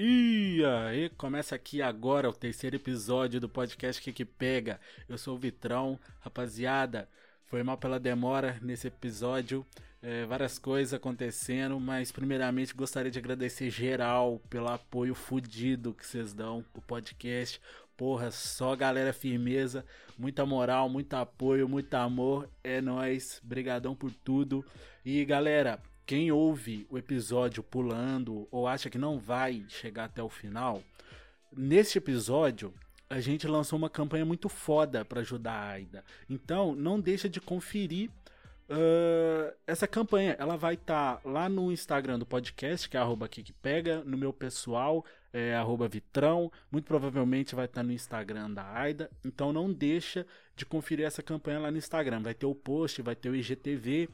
E aí, começa aqui agora o terceiro episódio do podcast Que Que Pega. Eu sou o Vitrão, rapaziada. Foi mal pela demora nesse episódio, é, várias coisas acontecendo, mas primeiramente gostaria de agradecer geral pelo apoio fudido que vocês dão o podcast. Porra, só galera firmeza, muita moral, muito apoio, muito amor. É nós, brigadão por tudo. E galera, quem ouve o episódio pulando ou acha que não vai chegar até o final, neste episódio a gente lançou uma campanha muito foda para ajudar a Aida. Então não deixa de conferir uh, essa campanha. Ela vai estar tá lá no Instagram do podcast, que é arroba pega, no meu pessoal, é arroba Vitrão, muito provavelmente vai estar tá no Instagram da Aida. Então não deixa de conferir essa campanha lá no Instagram. Vai ter o post, vai ter o IGTV,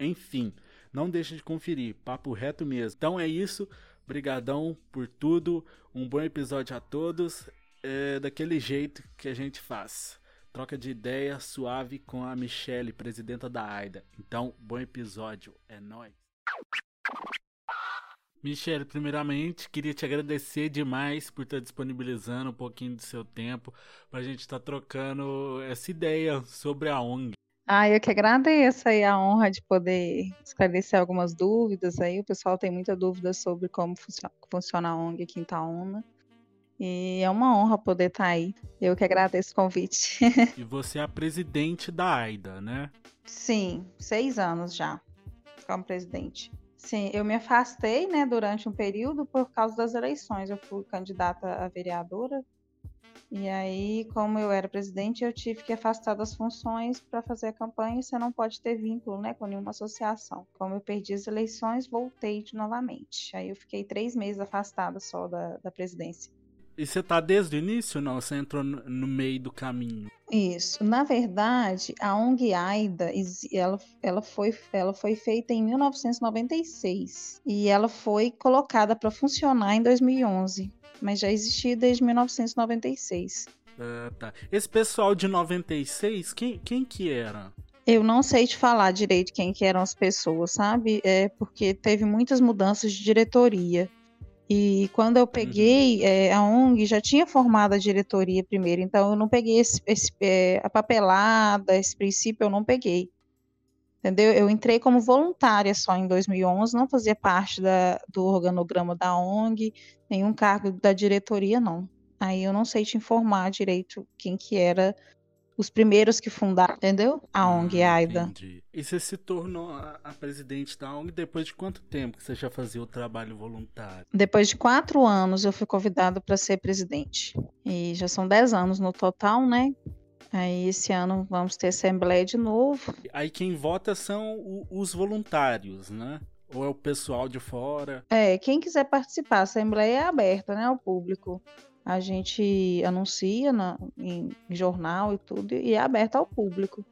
enfim. Não deixa de conferir, papo reto mesmo. Então é isso, brigadão por tudo, um bom episódio a todos, é daquele jeito que a gente faz. Troca de ideia suave com a Michelle, presidenta da AIDA. Então, bom episódio, é nóis. Michelle, primeiramente, queria te agradecer demais por estar disponibilizando um pouquinho do seu tempo para a gente estar tá trocando essa ideia sobre a ONG. Ah, eu que agradeço aí a honra de poder esclarecer algumas dúvidas aí. O pessoal tem muita dúvida sobre como funciona a ONG aqui em Itaúna. E é uma honra poder estar tá aí. Eu que agradeço o convite. E você é a presidente da AIDA, né? Sim, seis anos já como presidente. Sim, eu me afastei, né, durante um período por causa das eleições. Eu fui candidata a vereadora e aí, como eu era presidente, eu tive que afastar das funções para fazer a campanha e você não pode ter vínculo né, com nenhuma associação. Como eu perdi as eleições, voltei de novamente. Aí eu fiquei três meses afastada só da, da presidência. E você tá desde o início não? Você entrou no meio do caminho? Isso. Na verdade, a ONG AIDA, ela, ela, foi, ela foi feita em 1996 e ela foi colocada para funcionar em 2011 mas já existia desde 1996. Ah, tá. Esse pessoal de 96, quem, quem que era? Eu não sei te falar direito quem que eram as pessoas, sabe? É porque teve muitas mudanças de diretoria. E quando eu peguei, uhum. é, a ONG já tinha formado a diretoria primeiro, então eu não peguei esse, esse, é, a papelada, esse princípio eu não peguei. Entendeu? Eu entrei como voluntária só em 2011, não fazia parte da, do organograma da ONG, nenhum cargo da diretoria, não. Aí eu não sei te informar direito quem que era os primeiros que fundaram, entendeu? A ONG ah, AIDA. Entendi. E você se tornou a, a, presidente da ONG depois de quanto tempo que você já fazia o trabalho voluntário? Depois de quatro anos eu fui convidada para ser presidente. E já são dez anos no total, né? Aí esse ano vamos ter assembleia de novo. Aí quem vota são os voluntários, né? Ou é o pessoal de fora? É, quem quiser participar, a assembleia é aberta, né, ao público. A gente anuncia na, em jornal e tudo, e é aberta ao público.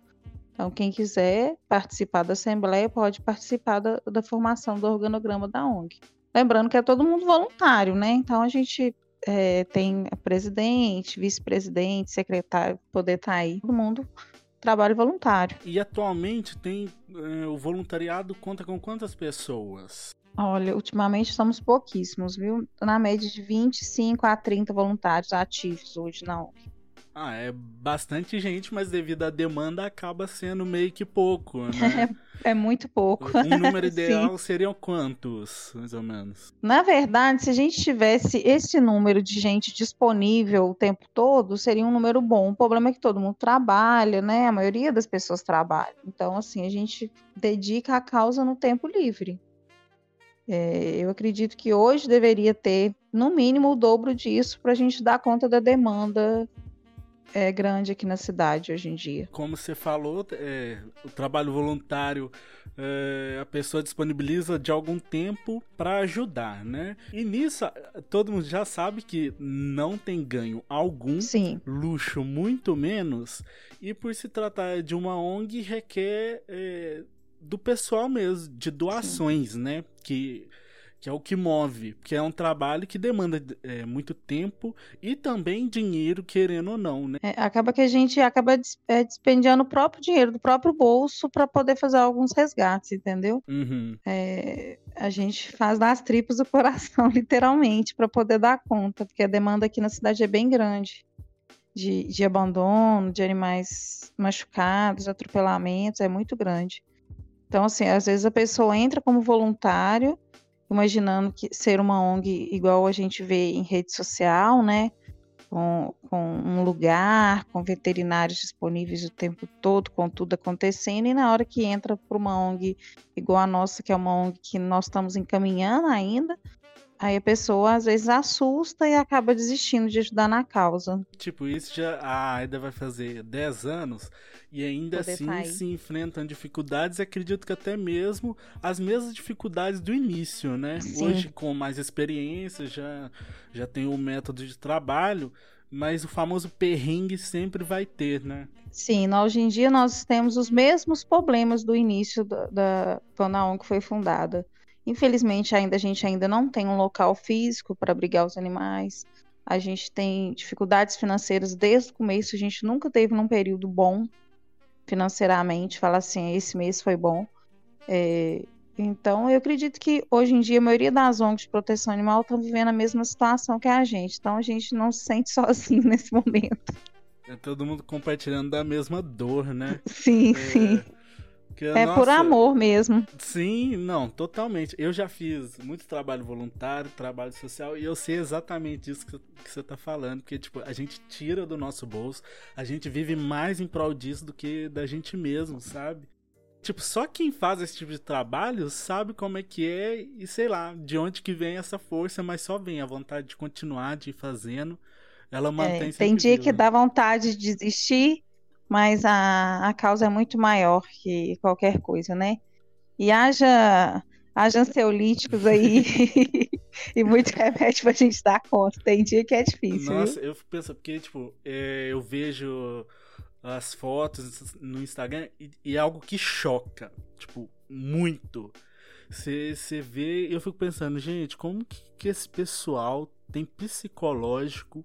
Então, quem quiser participar da assembleia pode participar da, da formação do organograma da ONG. Lembrando que é todo mundo voluntário, né? Então a gente é, tem presidente, vice-presidente, secretário, poder estar tá aí, todo mundo trabalho voluntário. E atualmente tem é, o voluntariado conta com quantas pessoas? Olha, ultimamente somos pouquíssimos, viu? Na média de 25 a 30 voluntários ativos hoje na ONG. Ah, é bastante gente, mas devido à demanda acaba sendo meio que pouco, né? É, é muito pouco. Um número ideal seriam quantos, mais ou menos? Na verdade, se a gente tivesse esse número de gente disponível o tempo todo, seria um número bom. O problema é que todo mundo trabalha, né? A maioria das pessoas trabalha. Então, assim, a gente dedica a causa no tempo livre. É, eu acredito que hoje deveria ter, no mínimo, o dobro disso para a gente dar conta da demanda é grande aqui na cidade hoje em dia. Como você falou, é, o trabalho voluntário é, a pessoa disponibiliza de algum tempo para ajudar, né? E nisso todo mundo já sabe que não tem ganho algum, Sim. luxo muito menos, e por se tratar de uma ONG requer é, do pessoal mesmo, de doações, Sim. né? Que que é o que move, porque é um trabalho que demanda é, muito tempo e também dinheiro, querendo ou não, né? É, acaba que a gente acaba é, o próprio dinheiro do próprio bolso para poder fazer alguns resgates, entendeu? Uhum. É, a gente faz das tripas o coração, literalmente, para poder dar conta, porque a demanda aqui na cidade é bem grande. De, de abandono, de animais machucados, atropelamentos, é muito grande. Então, assim, às vezes a pessoa entra como voluntário, imaginando que ser uma ONG igual a gente vê em rede social, né? Com, com, um lugar, com veterinários disponíveis o tempo todo, com tudo acontecendo, e na hora que entra para uma ONG igual a nossa, que é uma ONG que nós estamos encaminhando ainda, Aí a pessoa às vezes assusta e acaba desistindo de ajudar na causa. Tipo, isso já a Aida vai fazer 10 anos e ainda Poder assim tá se enfrentam dificuldades, acredito que até mesmo as mesmas dificuldades do início, né? Sim. Hoje com mais experiência, já já tem o método de trabalho, mas o famoso perrengue sempre vai ter, né? Sim, hoje em dia nós temos os mesmos problemas do início da, da quando a ONG foi fundada. Infelizmente, ainda a gente ainda não tem um local físico para abrigar os animais. A gente tem dificuldades financeiras desde o começo, a gente nunca teve num período bom financeiramente, falar assim, esse mês foi bom. É, então, eu acredito que hoje em dia a maioria das ONGs de proteção animal estão vivendo a mesma situação que a gente. Então, a gente não se sente sozinho nesse momento. É todo mundo compartilhando da mesma dor, né? Sim, é... sim. Que, é nossa, por amor mesmo. Sim, não, totalmente. Eu já fiz muito trabalho voluntário, trabalho social, e eu sei exatamente isso que, que você tá falando. Porque, tipo, a gente tira do nosso bolso, a gente vive mais em prol disso do que da gente mesmo, sabe? Tipo, só quem faz esse tipo de trabalho sabe como é que é e sei lá, de onde que vem essa força, mas só vem a vontade de continuar, de ir fazendo. Ela mantém é, Tem dia que dá vontade de desistir, mas a, a causa é muito maior que qualquer coisa, né? E haja, haja ansiolíticos aí e muito remédio pra gente dar conta. Tem dia que é difícil. Nossa, viu? eu penso, porque, tipo, é, eu vejo as fotos no Instagram e, e, é algo que choca, tipo, muito. Você vê, eu fico pensando, gente, como que, que esse pessoal tem psicológico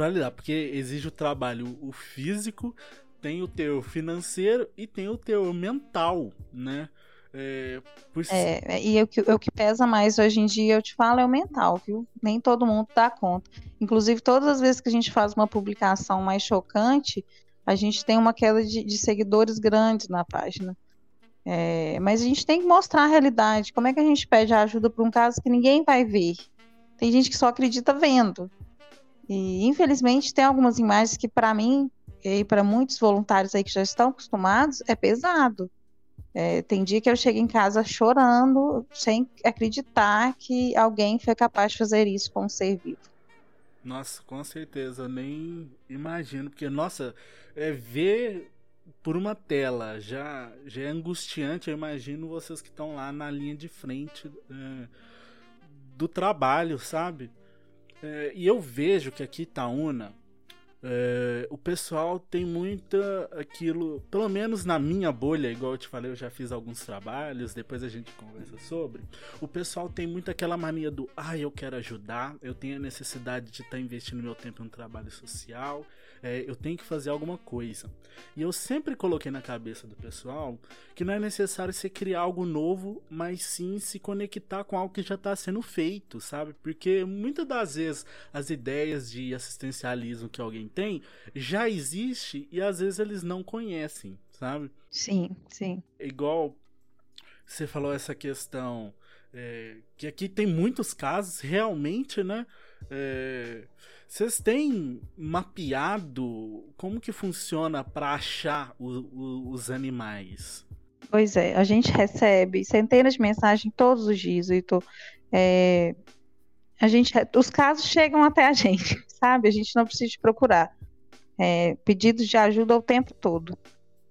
para lidar, porque exige o trabalho o físico, tem o teu financeiro e tem o teu mental, né? É, por... é, e o que, o que pesa mais hoje em dia, eu te falo, é o mental, viu? Nem todo mundo dá conta. Inclusive, todas as vezes que a gente faz uma publicação mais chocante, a gente tem uma queda de, de seguidores grandes na página. É, mas a gente tem que mostrar a realidade. Como é que a gente pede ajuda para um caso que ninguém vai ver? Tem gente que só acredita vendo. E infelizmente tem algumas imagens que para mim e para muitos voluntários aí que já estão acostumados é pesado. É, tem dia que eu chego em casa chorando, sem acreditar que alguém foi capaz de fazer isso com um ser vivo. Nossa, com certeza, nem imagino, porque, nossa, é, ver por uma tela já, já é angustiante. Eu imagino vocês que estão lá na linha de frente é, do trabalho, sabe? É, e eu vejo que aqui Itaúna, é, o pessoal tem muita aquilo, pelo menos na minha bolha, igual eu te falei, eu já fiz alguns trabalhos, depois a gente conversa sobre. O pessoal tem muito aquela mania do, ah, eu quero ajudar, eu tenho a necessidade de estar tá investindo meu tempo em um trabalho social, é, eu tenho que fazer alguma coisa. E eu sempre coloquei na cabeça do pessoal que não é necessário você criar algo novo, mas sim se conectar com algo que já está sendo feito, sabe? Porque muitas das vezes as ideias de assistencialismo que alguém tem já existe e às vezes eles não conhecem, sabe? Sim, sim. Igual você falou essa questão é, que aqui tem muitos casos realmente, né? É, vocês têm mapeado como que funciona para achar o, o, os animais? Pois é, a gente recebe centenas de mensagens todos os dias, Vitor. É, a gente, os casos chegam até a gente, sabe? A gente não precisa procurar. É, pedidos de ajuda o tempo todo.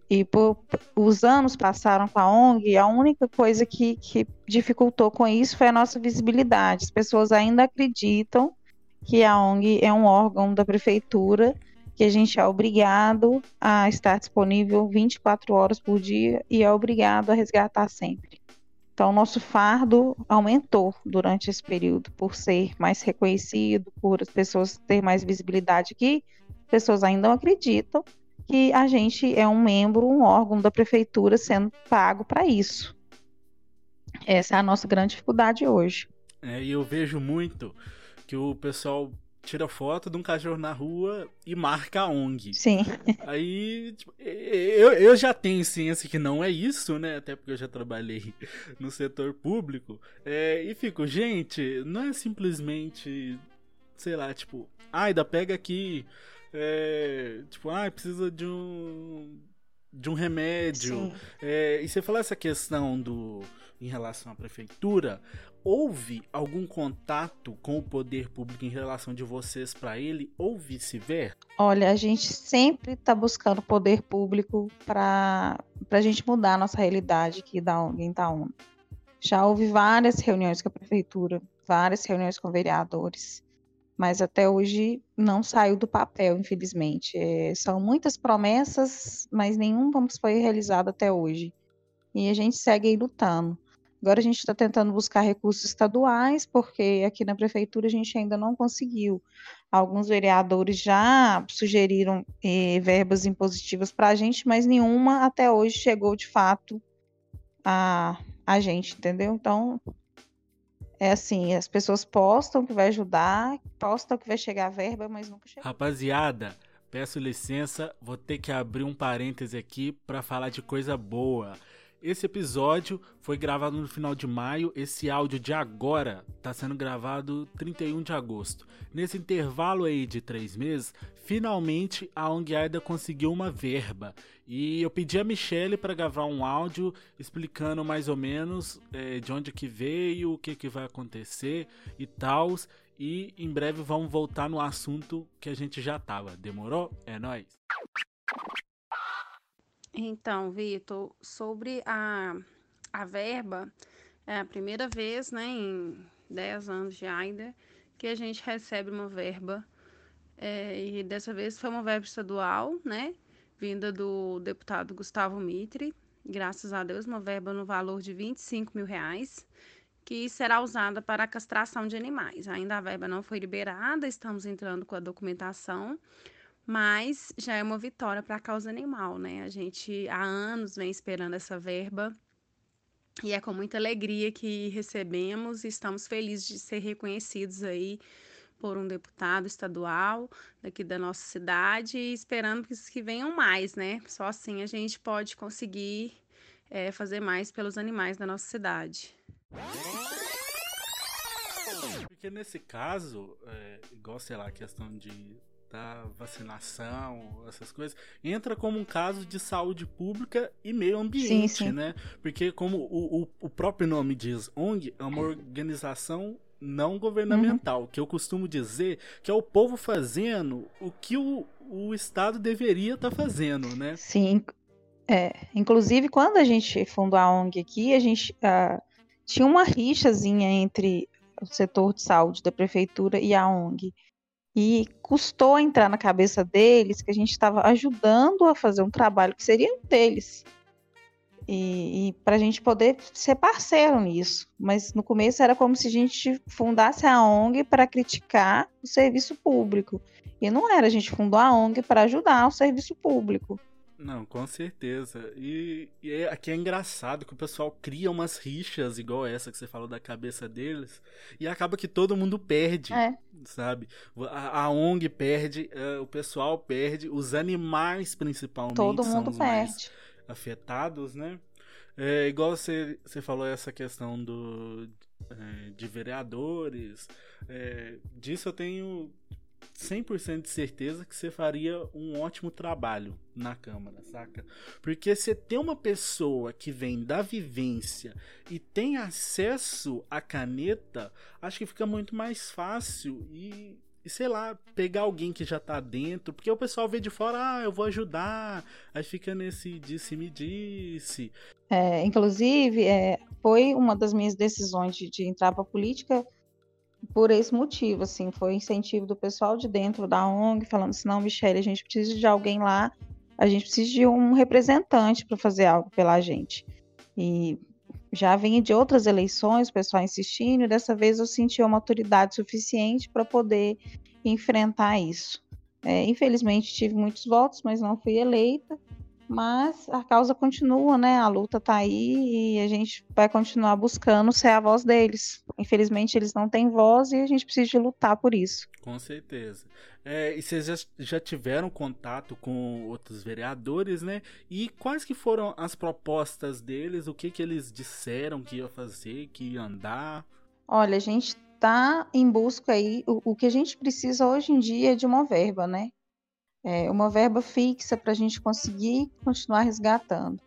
E por, os anos passaram com a ONG, a única coisa que, que dificultou com isso foi a nossa visibilidade. As pessoas ainda acreditam que a ONG é um órgão da prefeitura que a gente é obrigado a estar disponível 24 horas por dia e é obrigado a resgatar sempre. Então, nosso fardo aumentou durante esse período, por ser mais reconhecido, por as pessoas terem mais visibilidade aqui. Pessoas ainda não acreditam que a gente é um membro, um órgão da prefeitura sendo pago para isso. Essa é a nossa grande dificuldade hoje. É, e eu vejo muito que o pessoal tira foto de um cachorro na rua e marca a ONG. Sim. Aí, tipo, eu, eu já tenho ciência que não é isso, né? Até porque eu já trabalhei no setor público. É, e fico, gente, não é simplesmente, sei lá, tipo, ai, da pega aqui. É, tipo, ai, precisa de um de um remédio. É, e você falou essa questão do em relação à prefeitura, houve algum contato com o poder público em relação de vocês para ele ou vice-versa? Olha, a gente sempre está buscando poder público para a gente mudar a nossa realidade aqui da ONG em Itaúna. Já houve várias reuniões com a prefeitura, várias reuniões com vereadores, mas até hoje não saiu do papel, infelizmente. É, são muitas promessas, mas nenhum foi realizado até hoje. E a gente segue aí lutando. Agora a gente está tentando buscar recursos estaduais, porque aqui na prefeitura a gente ainda não conseguiu. Alguns vereadores já sugeriram eh, verbas impositivas para a gente, mas nenhuma até hoje chegou de fato a, a gente, entendeu? Então, é assim, as pessoas postam que vai ajudar, postam que vai chegar a verba, mas nunca chega. Rapaziada, peço licença, vou ter que abrir um parêntese aqui para falar de coisa boa. Esse episódio foi gravado no final de maio. Esse áudio de agora está sendo gravado 31 de agosto. Nesse intervalo aí de três meses, finalmente a ONG Aida conseguiu uma verba. E eu pedi a Michelle para gravar um áudio explicando mais ou menos é, de onde que veio, o que, que vai acontecer e tal. E em breve vamos voltar no assunto que a gente já tava. Demorou? É nóis! Então, Vitor, sobre a, a verba, é a primeira vez, né, em 10 anos de AIDA, que a gente recebe uma verba. É, e dessa vez foi uma verba estadual, né, vinda do deputado Gustavo Mitre, graças a Deus, uma verba no valor de 25 mil reais, que será usada para a castração de animais. Ainda a verba não foi liberada, estamos entrando com a documentação, mas já é uma vitória para a causa animal, né? A gente há anos vem esperando essa verba e é com muita alegria que recebemos e estamos felizes de ser reconhecidos aí por um deputado estadual daqui da nossa cidade e esperando que, que venham mais, né? Só assim a gente pode conseguir é, fazer mais pelos animais da nossa cidade. Porque nesse caso, é, igual, sei lá, a questão de da vacinação, essas coisas, entra como um caso de saúde pública e meio ambiente, sim, sim. né? Porque como o, o, o, próprio nome diz, ONG é uma organização não governamental, uhum. que eu costumo dizer que é o povo fazendo o que o, o Estado deveria estar tá fazendo, né? Sim. É, inclusive, quando a gente fundou a ONG aqui, a gente uh, tinha uma rixazinha entre o setor de saúde da prefeitura e a ONG. E custou entrar na cabeça deles que a gente estava ajudando a fazer um trabalho que seria deles. E, e para a gente poder ser parceiro nisso. Mas no começo era como se a gente fundasse a ONG para criticar o serviço público. E não era, a gente fundou a ONG para ajudar o serviço público. Não, com certeza. E, e é, aqui é engraçado que o pessoal cria umas rixas igual essa que você falou da cabeça deles e acaba que todo mundo perde, é. sabe? A, a ONG perde, uh, o pessoal perde, os animais principalmente todo são mundo os perde. mais afetados, né? É, igual você, você falou essa questão do é, de vereadores, é, disso eu tenho 100% de certeza que você faria um ótimo trabalho na Câmara, saca? Porque você tem uma pessoa que vem da vivência e tem acesso à caneta, acho que fica muito mais fácil e, e sei lá, pegar alguém que já tá dentro, porque o pessoal vê de fora, ah, eu vou ajudar, aí fica nesse disse-me disse. É, inclusive, é, foi uma das minhas decisões de, de entrar pra política por esse motivo, assim, foi incentivo do pessoal de dentro da ONG, falando assim, não, Michelle, a gente precisa de alguém lá, a gente precisa de um representante para fazer algo pela gente. E já vinha de outras eleições, o pessoal insistindo, e dessa vez eu senti uma maturidade suficiente para poder enfrentar isso. É, infelizmente tive muitos votos, mas não fui eleita. Mas a causa continua, né? A luta está aí e a gente vai continuar buscando ser a voz deles. Infelizmente eles não têm voz e a gente precisa de lutar por isso. Com certeza. É, e vocês já, já, tiveram contato com outros vereadores, né? E quais que foram as propostas deles? O que que eles disseram que ia fazer, que ia andar? Olha, a gente está em busca aí. O, o que a gente precisa hoje em dia é de uma verba, né? É uma verba fixa para a gente conseguir continuar resgatando.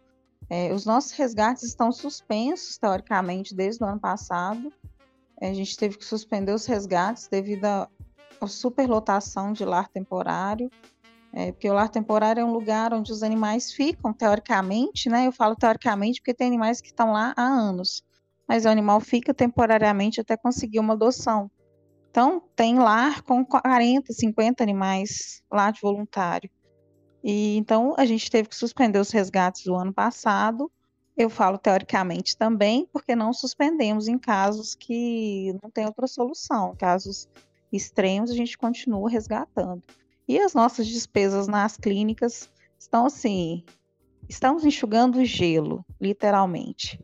É, os nossos resgates estão suspensos, teoricamente, desde o ano passado. É, a gente teve que suspender os resgates devido à superlotação de lar temporário. É, porque o lar temporário é um lugar onde os animais ficam, teoricamente, né? Eu falo teoricamente porque tem animais que estão lá há anos mas o animal fica temporariamente até conseguir uma adoção. Então, tem lar com 40, 50 animais lá de voluntário. E então a gente teve que suspender os resgates do ano passado. Eu falo teoricamente também, porque não suspendemos em casos que não tem outra solução. Casos extremos, a gente continua resgatando. E as nossas despesas nas clínicas estão assim, estamos enxugando gelo, literalmente.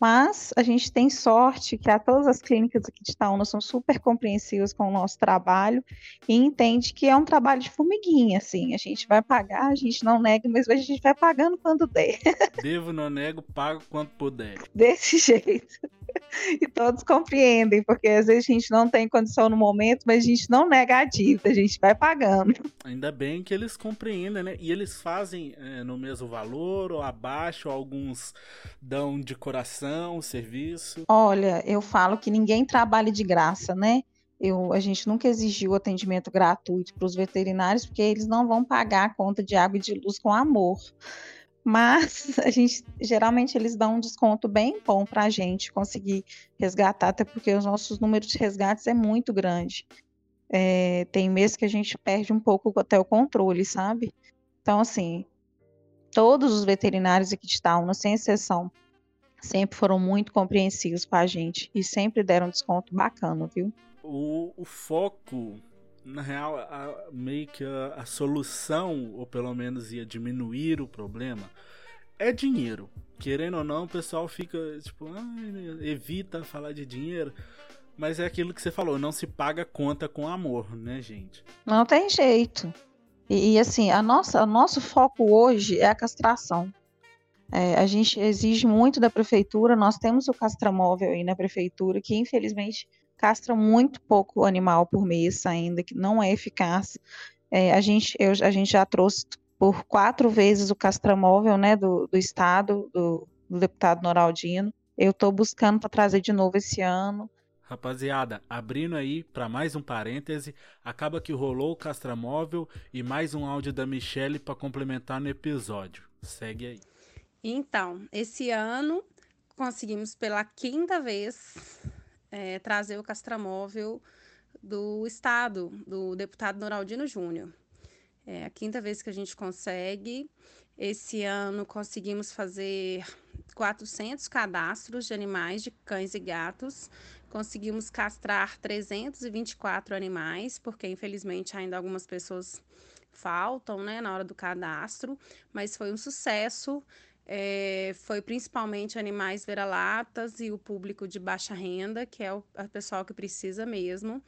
Mas a gente tem sorte que a todas as clínicas aqui de Itaúna são super compreensivas com o nosso trabalho e entende que é um trabalho de formiguinha, assim. A gente vai pagar, a gente não nega, mas a gente vai pagando quando der. Devo, não nego, pago quando puder. Desse jeito. E todos compreendem, porque às vezes a gente não tem condição no momento, mas a gente não nega a dívida, a gente vai pagando. Ainda bem que eles compreendem, né? E eles fazem é, no mesmo valor ou abaixo, alguns dão de coração o serviço. Olha, eu falo que ninguém trabalha de graça, né? Eu, a gente nunca exigiu atendimento gratuito para os veterinários, porque eles não vão pagar a conta de água e de luz com amor. Mas a gente geralmente eles dão um desconto bem bom para a gente conseguir resgatar, até porque os nossos números de resgates é muito grande. É, tem meses que a gente perde um pouco até o controle, sabe? Então, assim, todos os veterinários aqui de Itaúna, sem exceção, sempre foram muito compreensivos com a gente e sempre deram desconto bacana, viu? O, o foco na real, a, meio que a, a, solução, ou pelo menos ia diminuir o problema, é dinheiro. Querendo ou não, o pessoal fica tipo, ah, evita falar de dinheiro. Mas é aquilo que você falou, não se paga conta com amor, né, gente? Não tem jeito. E, e assim, a nossa, o nosso foco hoje é a castração. É, a gente exige muito da prefeitura, nós temos o castramóvel aí na prefeitura, que infelizmente castra muito pouco animal por mês ainda, que não é eficaz. É, a, gente, eu, a gente já trouxe por quatro vezes o castramóvel né, do, do estado, do, do deputado Noraldino. Eu estou buscando para trazer de novo esse ano. Rapaziada, abrindo aí para mais um parêntese, acaba que rolou o castramóvel e mais um áudio da Michelle para complementar no episódio. Segue aí. Então, esse ano conseguimos pela quinta vez é, trazer o castramóvel do Estado, do deputado Noraldino Júnior. É a quinta vez que a gente consegue. Esse ano conseguimos fazer 400 cadastros de animais, de cães e gatos. Conseguimos castrar 324 animais, porque infelizmente ainda algumas pessoas faltam, né, na hora do cadastro, mas foi um sucesso. É, foi principalmente animais vira-latas e o público de baixa renda, que é o pessoal que precisa mesmo.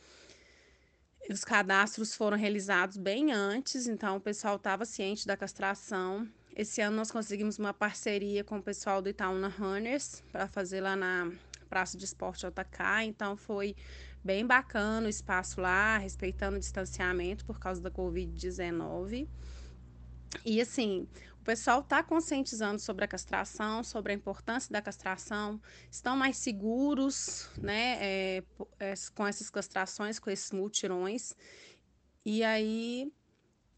Os cadastros foram realizados bem antes, então o pessoal estava ciente da castração. Esse ano nós conseguimos uma parceria com o pessoal do Itaúna Runners para fazer lá na Praça de Esporte JK, então foi bem bacana o espaço lá, respeitando o distanciamento por causa da Covid-19. E assim, pessoal está conscientizando sobre a castração, sobre a importância da castração, estão mais seguros, né, é, é, com essas castrações, com esses multirões. E aí,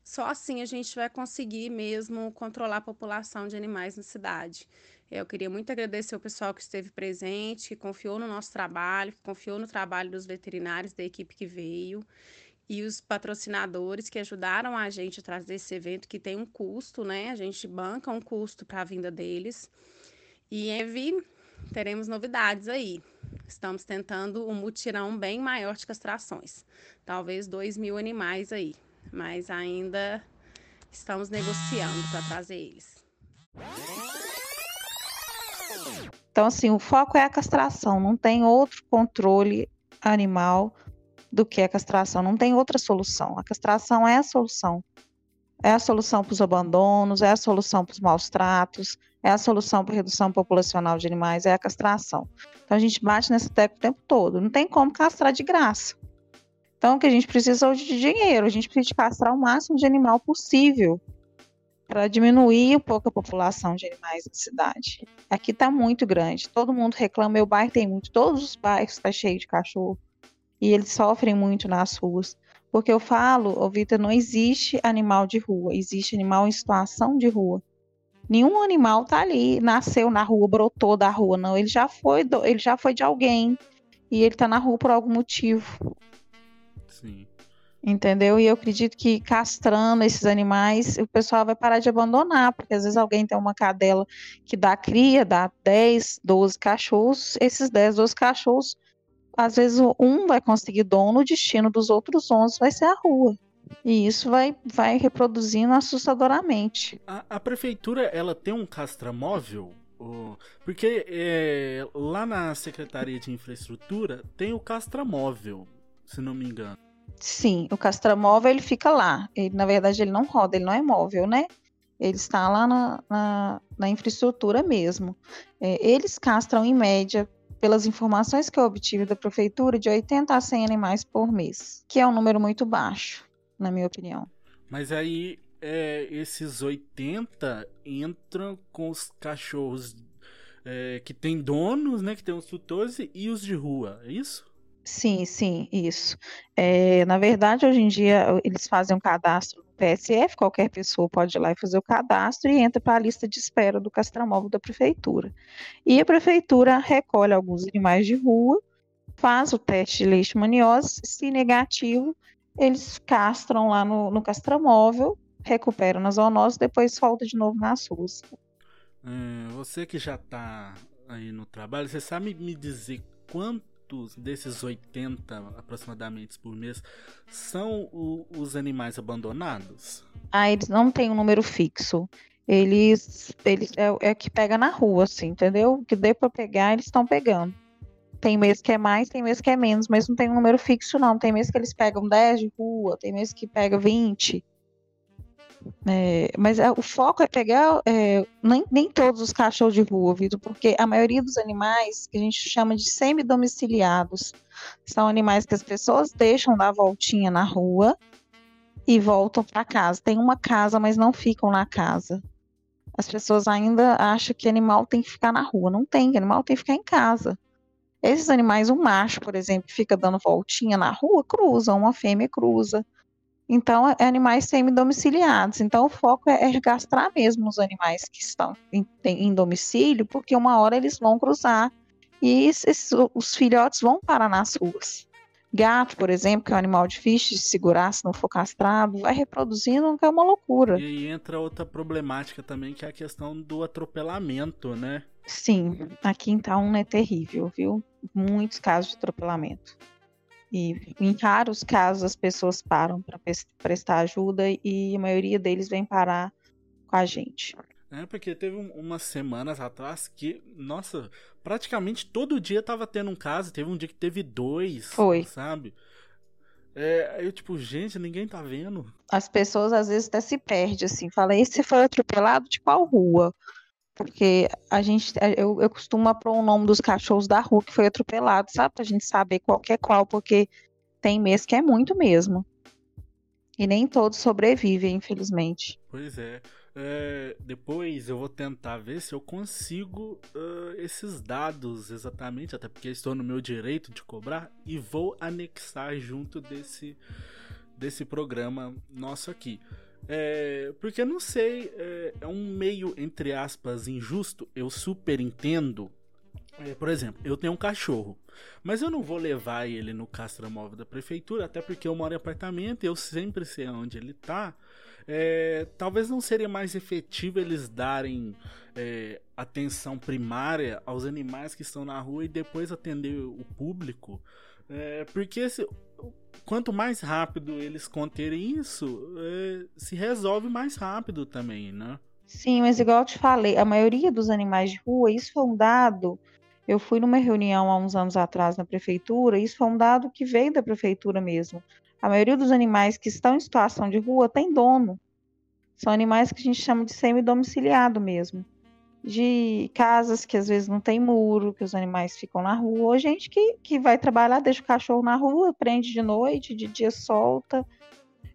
só assim a gente vai conseguir mesmo controlar a população de animais na cidade. Eu queria muito agradecer o pessoal que esteve presente, que confiou no nosso trabalho, que confiou no trabalho dos veterinários da equipe que veio e os patrocinadores que ajudaram a gente a trazer esse evento que tem um custo, né? A gente banca um custo para a vinda deles. E Evi, teremos novidades aí. Estamos tentando um mutirão bem maior de castrações. Talvez 2 mil animais aí. Mas ainda estamos negociando para trazer eles. Então, assim, o foco é a castração. Não tem outro controle animal do que a castração. Não tem outra solução. A castração é a solução. É a solução para os abandonos, é a solução para os maus tratos, é a solução para a redução populacional de animais, é a castração. Então a gente bate nessa tecla o tempo todo. Não tem como castrar de graça. Então o que a gente precisa hoje de dinheiro, a gente precisa castrar o máximo de animal possível para diminuir um pouco a população de animais na cidade. Aqui está muito grande, todo mundo reclama, meu bairro tem muito, todos os bairros estão tá cheios de cachorro e eles sofrem muito nas ruas. Porque eu falo, ô Vitor, não existe animal de rua, existe animal em situação de rua. Nenhum animal tá ali, nasceu na rua, brotou da rua, não. Ele já foi, do, ele já foi de alguém e ele tá na rua por algum motivo. Sim. Entendeu? E eu acredito que castrando esses animais, o pessoal vai parar de abandonar, porque às vezes alguém tem uma cadela que dá cria, dá 10, 12 cachorros, esses 10, 12 cachorros às vezes um vai conseguir dono, o destino dos outros 11 vai ser a rua. E isso vai, vai reproduzindo assustadoramente. A, a prefeitura, ela tem um castramóvel? Porque é, lá na Secretaria de Infraestrutura tem o castramóvel, se não me engano. Sim, o castramóvel ele fica lá. Ele, na verdade, ele não roda, ele não é móvel, né? Ele está lá na, na, na infraestrutura mesmo. É, eles castram em média pelas informações que eu obtive da prefeitura, de 80 a 100 animais por mês, que é um número muito baixo, na minha opinião. Mas aí, é, esses 80 entram com os cachorros é, que têm donos, né, que têm os tutores, e os de rua, é isso? Sim, sim, isso. É, na verdade, hoje em dia, eles fazem um cadastro PSF, qualquer pessoa pode ir lá e fazer o cadastro e entra para a lista de espera do castramóvel da prefeitura. E a prefeitura recolhe alguns animais de rua, faz o teste de leishmaniose, se negativo, eles castram lá no, no castramóvel, recuperam nas zoonoses, depois solta de novo nas ruas. É, você que já está aí no trabalho, você sabe me dizer quanto desses 80 aproximadamente por mês são o, os animais abandonados? Ah, eles não têm um número fixo. Eles, eles é, é que pega na rua, assim, entendeu? O que dê para pegar, eles estão pegando. Tem mês que é mais, tem mês que é menos, mas não tem um número fixo, não. Tem mês que eles pegam 10 de rua, tem mês que pega 20. É, mas é, o foco é pegar é, nem, nem todos os cachorros de rua, Vitor, porque a maioria dos animais que a gente chama de semi-domiciliados são animais que as pessoas deixam dar voltinha na rua e voltam para casa. Tem uma casa, mas não ficam na casa. As pessoas ainda acham que animal tem que ficar na rua. Não tem, animal tem que ficar em casa. Esses animais, um macho, por exemplo, fica dando voltinha na rua, cruza, uma fêmea cruza. Então, é animais semi-domiciliados. Então, o foco é, é castrar mesmo os animais que estão em, em, domicílio, porque uma hora eles vão cruzar e esses, os filhotes vão parar nas ruas. Gato, por exemplo, que é um animal difícil de segurar se não for castrado, vai reproduzindo, que é uma loucura. E aí entra outra problemática também, que é a questão do atropelamento, né? Sim, aqui em Itaúna é terrível, viu? Muitos casos de atropelamento. E em raros casos as pessoas param para prestar ajuda e a maioria deles vem parar com a gente. É, porque teve um, umas semanas atrás que, nossa, praticamente todo dia tava tendo um caso. Teve um dia que teve dois, Foi. sabe? É, eu, tipo, gente, ninguém tá vendo. As pessoas às vezes até se perdem, assim. Fala, esse foi atropelado de qual rua? Porque a gente, eu, eu costumo pôr o nome dos cachorros da rua que foi atropelado, sabe? Pra gente saber qual que é qual, porque tem mês que é muito mesmo. E nem todos sobrevivem, infelizmente. Pois é. é depois eu vou tentar ver se eu consigo uh, esses dados exatamente, até porque estou no meu direito de cobrar, e vou anexar junto desse, desse programa nosso aqui. É, porque eu não sei, é, é, um meio, entre aspas, injusto. Eu super entendo. É, por exemplo, eu tenho um cachorro, mas eu não vou levar ele no castramóvel da prefeitura, até porque eu moro em apartamento e eu sempre sei onde ele tá. é, talvez não seria mais efetivo eles darem é, atenção primária aos animais que estão na rua e depois atender o público. É, porque se, quanto mais rápido eles conterem isso, é, se resolve mais rápido também, né? Sim, mas igual eu te falei, a maioria dos animais de rua, isso foi um dado. Eu fui numa reunião há uns anos atrás na prefeitura, isso foi um dado que veio da prefeitura mesmo. A maioria dos animais que estão em situação de rua tem dono. São animais que a gente chama de semi-domiciliado mesmo. De casas que às vezes não tem muro, que os animais ficam na rua. Ou gente que, que vai trabalhar, deixa o cachorro na rua, prende de noite, de dia solta.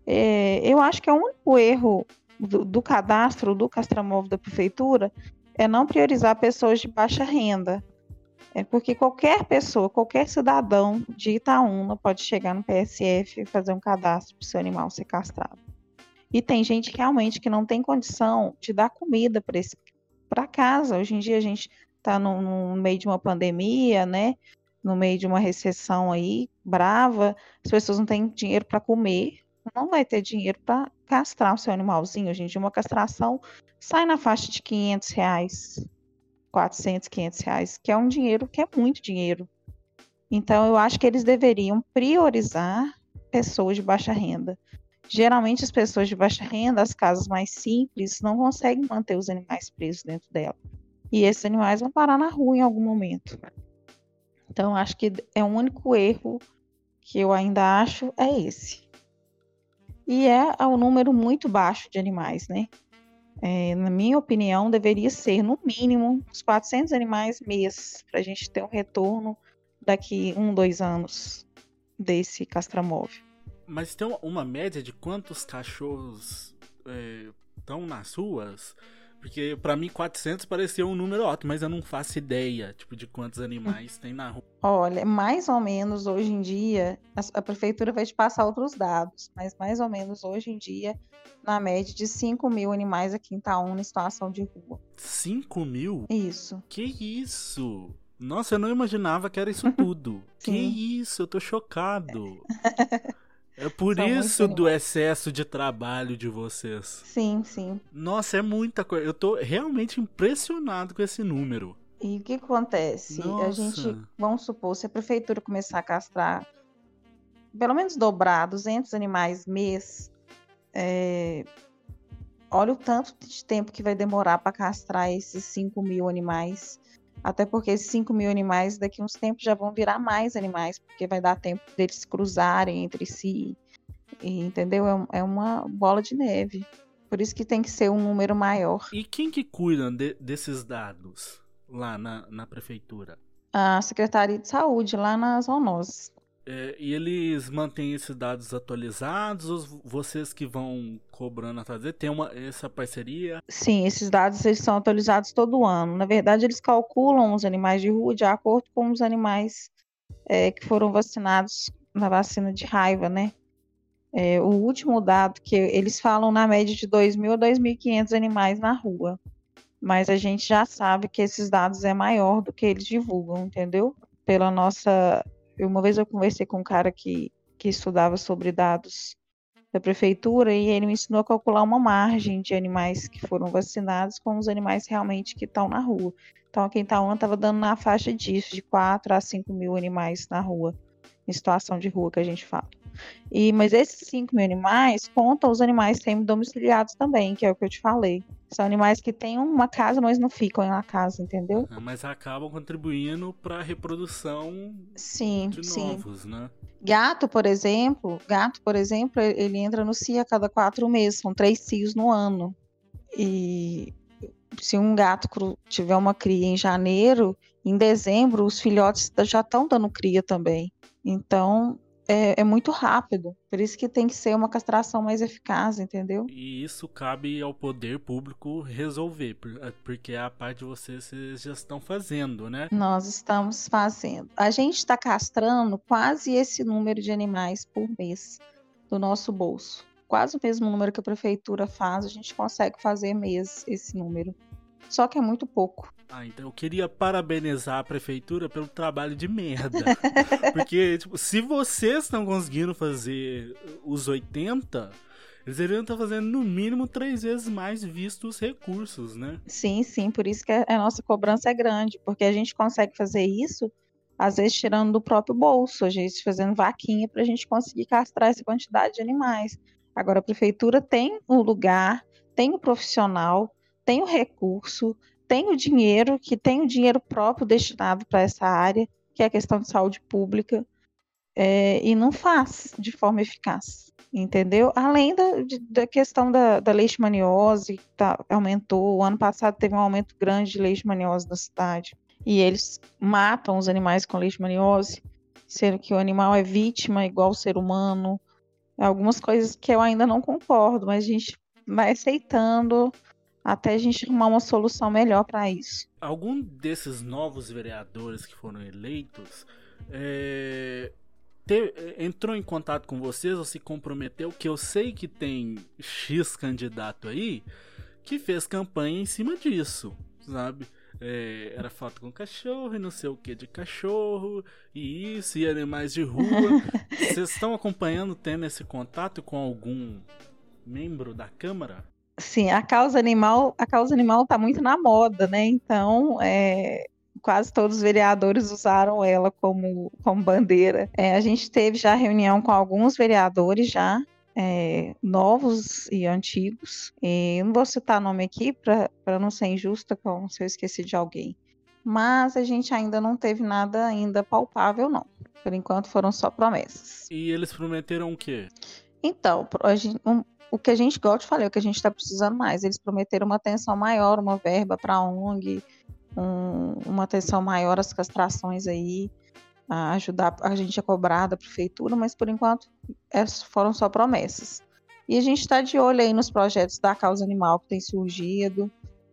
É, eu acho que é o único erro do, do cadastro do castramóvel da prefeitura é não priorizar pessoas de baixa renda. É porque qualquer pessoa, qualquer cidadão de Itaúna pode chegar no PSF e fazer um cadastro para o seu animal ser castrado. E tem gente realmente que não tem condição de dar comida para casa. Hoje em dia a gente está no, no, meio de uma pandemia, né? No meio de uma recessão aí brava, as pessoas não têm dinheiro para comer, não vai ter dinheiro para castrar o seu animalzinho. Hoje em dia, uma castração sai na faixa de 500 reais, 400, 500 reais, que é um dinheiro que é muito dinheiro. Então, eu acho que eles deveriam priorizar pessoas de baixa renda. Geralmente, as pessoas de baixa renda, as casas mais simples, não conseguem manter os animais presos dentro dela. E esses animais vão parar na rua em algum momento. Então, acho que é o único erro que eu ainda acho é esse e é um número muito baixo de animais, né? É, na minha opinião, deveria ser, no mínimo, uns 400 animais mês, para a gente ter um retorno daqui um, dois anos desse castramóvel. Mas tem uma média de quantos cachorros estão é, nas ruas? Porque para mim 400 parecia um número ótimo, mas eu não faço ideia, tipo, de quantos animais tem na rua. Olha, mais ou menos hoje em dia, a, a, prefeitura vai te passar outros dados, mas mais ou menos hoje em dia, na média de 5 mil animais aqui em Itaúna em situação de rua. 5 mil? Isso. Que isso? Nossa, eu não imaginava que era isso tudo. que isso, eu tô chocado. É por São isso do excesso de trabalho de vocês. Sim, sim. Nossa, é muita coisa. Eu tô realmente impressionado com esse número. E o que acontece? Nossa. A gente, vamos supor, se a prefeitura começar a castrar pelo menos dobrar 200 animais mês, é, olha o tanto de tempo que vai demorar para castrar esses 5 mil animais. Até porque esses 5 mil animais, daqui uns tempos, já vão virar mais animais, porque vai dar tempo deles cruzarem entre si. E, entendeu? É, é uma bola de neve. Por isso que tem que ser um número maior. E quem que cuida de, desses dados lá na, na prefeitura? A Secretaria de Saúde, lá nas zoonoses. É, e eles mantêm esses dados atualizados ou vocês que vão cobrando dele? Tem uma, essa parceria? Sim, esses dados eles são atualizados todo ano. Na verdade, eles calculam os animais de rua de acordo com os animais é, que foram vacinados na vacina de raiva, né? É, o último dado que eles falam na média de 2.000 a 2.500 animais na rua. Mas a gente já sabe que esses dados é maior do que eles divulgam, entendeu? Pela nossa uma vez eu conversei com um cara que, que estudava sobre dados da prefeitura e ele me ensinou a calcular uma margem de animais que foram vacinados com os animais realmente que estão na rua. Então, aqui em estava dando na faixa disso, de 4 a 5 mil animais na rua, em situação de rua que a gente fala. E, mas esses 5 mil animais contam os animais semi-domiciliados também, que é o que eu te falei. São animais que têm uma casa, mas não ficam na casa, entendeu? Ah, mas acabam contribuindo para a reprodução sim, de sim. novos, né? Gato, por exemplo, gato, por exemplo, ele entra no cio a cada quatro meses, são três cios no ano. E se um gato tiver uma cria em janeiro, em dezembro os filhotes já estão dando cria também. Então, é, é, muito rápido. Por isso que tem que ser uma castração mais eficaz, entendeu? E isso cabe ao poder público resolver, é, porque é a parte de vocês, vocês já estão fazendo, né? Nós estamos fazendo. A gente está castrando quase esse número de animais por mês do nosso bolso. Quase o mesmo número que a prefeitura faz, a gente consegue fazer mês esse número. Só que é muito pouco. Ah, então eu queria parabenizar a prefeitura pelo trabalho de merda. Porque, tipo, se vocês estão conseguindo fazer os 80, eles deveriam estar fazendo no mínimo três vezes mais vistos recursos, né? Sim, sim, por isso que a nossa cobrança é grande, porque a gente consegue fazer isso, às vezes tirando do próprio bolso, a gente fazendo vaquinha para a gente conseguir castrar essa quantidade de animais. Agora, a prefeitura tem o lugar, tem o profissional, tem o recurso, tem o dinheiro, que tem o dinheiro próprio destinado para essa área, que é a questão de saúde pública, é, e não faz de forma eficaz, entendeu? Além da, de, da questão da, da leishmaniose, que tá, aumentou, o ano passado teve um aumento grande de leishmaniose na cidade, e eles matam os animais com leishmaniose, sendo que o animal é vítima igual o ser humano, algumas coisas que eu ainda não concordo, mas a gente vai aceitando até a gente arrumar uma solução melhor para isso. Algum desses novos vereadores que foram eleitos é, te, entrou em contato com vocês ou se comprometeu? Que eu sei que tem X candidato aí que fez campanha em cima disso, sabe? É, era foto com cachorro e não sei o que de cachorro, e isso, e animais de rua. Vocês estão acompanhando, tendo esse contato com algum membro da Câmara? Sim, a causa animal, a causa animal está muito na moda, né? Então, é, quase todos os vereadores usaram ela como, como bandeira. É, a gente teve já reunião com alguns vereadores já, é, novos e antigos. E não vou citar nome aqui para não ser injusta com se eu esqueci de alguém. Mas a gente ainda não teve nada ainda palpável, não. Por enquanto foram só promessas. E eles prometeram o quê? Então, gente, um, o que a gente, te falei, o que a gente está precisando mais. Eles prometeram uma atenção maior, uma verba para a ONG, um, uma atenção maior às castrações aí, a ajudar a gente a cobrar da prefeitura, mas por enquanto é, foram só promessas. E a gente está de olho aí nos projetos da causa animal que tem surgido.